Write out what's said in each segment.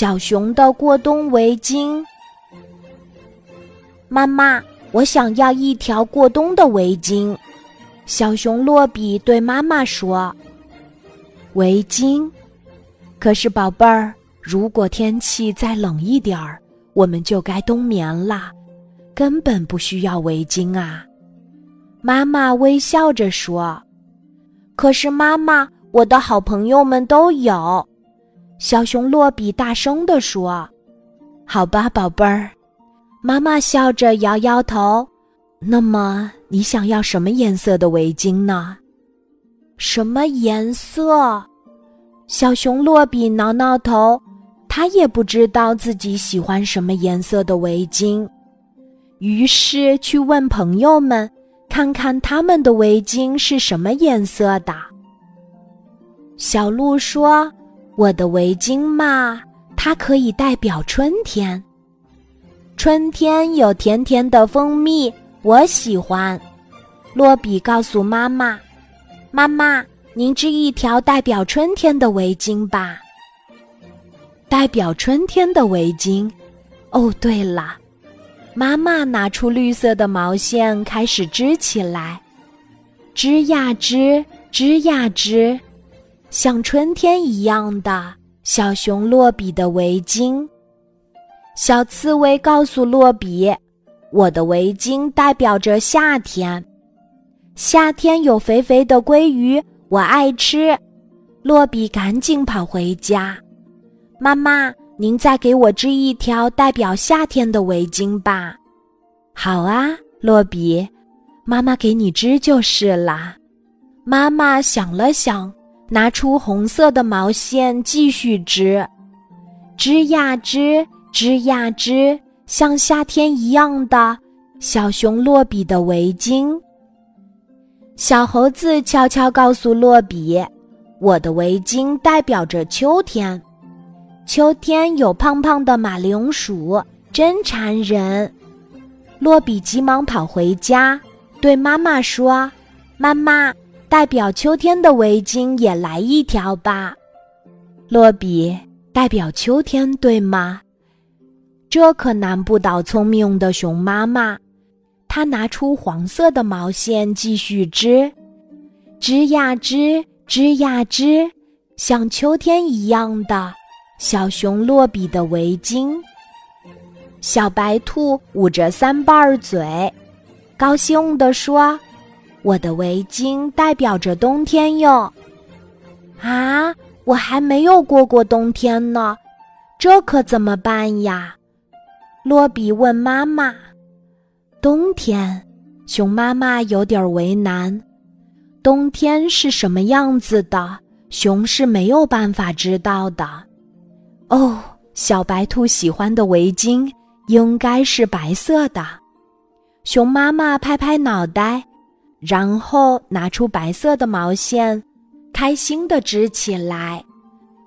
小熊的过冬围巾。妈妈，我想要一条过冬的围巾。小熊洛比对妈妈说：“围巾？可是宝贝儿，如果天气再冷一点儿，我们就该冬眠啦，根本不需要围巾啊。”妈妈微笑着说：“可是妈妈，我的好朋友们都有。”小熊洛比大声地说：“好吧，宝贝儿。”妈妈笑着摇摇头。那么，你想要什么颜色的围巾呢？什么颜色？小熊洛比挠挠头，他也不知道自己喜欢什么颜色的围巾，于是去问朋友们，看看他们的围巾是什么颜色的。小鹿说：“我的围巾嘛，它可以代表春天。春天有甜甜的蜂蜜。”我喜欢，洛比告诉妈妈：“妈妈，您织一条代表春天的围巾吧。”代表春天的围巾。哦，对了，妈妈拿出绿色的毛线，开始织起来，织呀织，织呀织，像春天一样的小熊洛比的围巾。小刺猬告诉洛比。我的围巾代表着夏天，夏天有肥肥的鲑鱼，我爱吃。洛比赶紧跑回家，妈妈，您再给我织一条代表夏天的围巾吧。好啊，洛比，妈妈给你织就是了。妈妈想了想，拿出红色的毛线继续织，织呀织，织呀织。像夏天一样的小熊洛比的围巾。小猴子悄悄告诉洛比：“我的围巾代表着秋天，秋天有胖胖的马铃薯，真馋人。”洛比急忙跑回家，对妈妈说：“妈妈，代表秋天的围巾也来一条吧。”洛比代表秋天，对吗？这可难不倒聪明的熊妈妈，她拿出黄色的毛线继续织，织呀织，织呀织，像秋天一样的小熊洛比的围巾。小白兔捂着三瓣嘴，高兴地说：“我的围巾代表着冬天哟！”啊，我还没有过过冬天呢，这可怎么办呀？洛比问妈妈：“冬天，熊妈妈有点为难。冬天是什么样子的？熊是没有办法知道的。哦，小白兔喜欢的围巾应该是白色的。”熊妈妈拍拍脑袋，然后拿出白色的毛线，开心的织起来，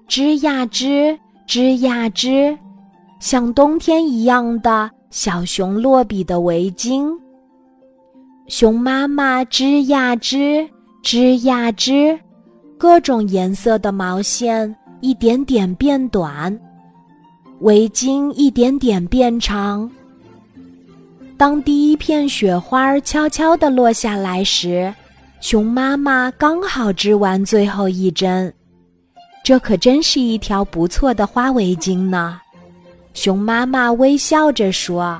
织呀织，织呀织。像冬天一样的小熊洛比的围巾，熊妈妈织呀织，织呀织，各种颜色的毛线一点点变短，围巾一点点变长。当第一片雪花悄悄地落下来时，熊妈妈刚好织完最后一针，这可真是一条不错的花围巾呢。熊妈妈微笑着说：“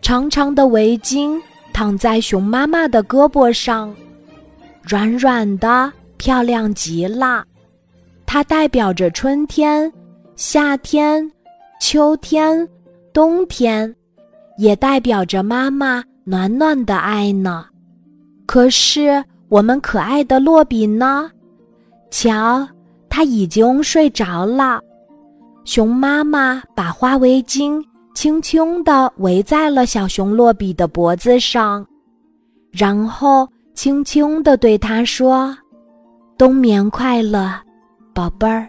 长长的围巾躺在熊妈妈的胳膊上，软软的，漂亮极了。它代表着春天、夏天、秋天、冬天，也代表着妈妈暖暖的爱呢。可是我们可爱的洛比呢？瞧，他已经睡着了。”熊妈妈把花围巾轻轻地围在了小熊洛比的脖子上，然后轻轻地对他说：“冬眠快乐，宝贝儿。”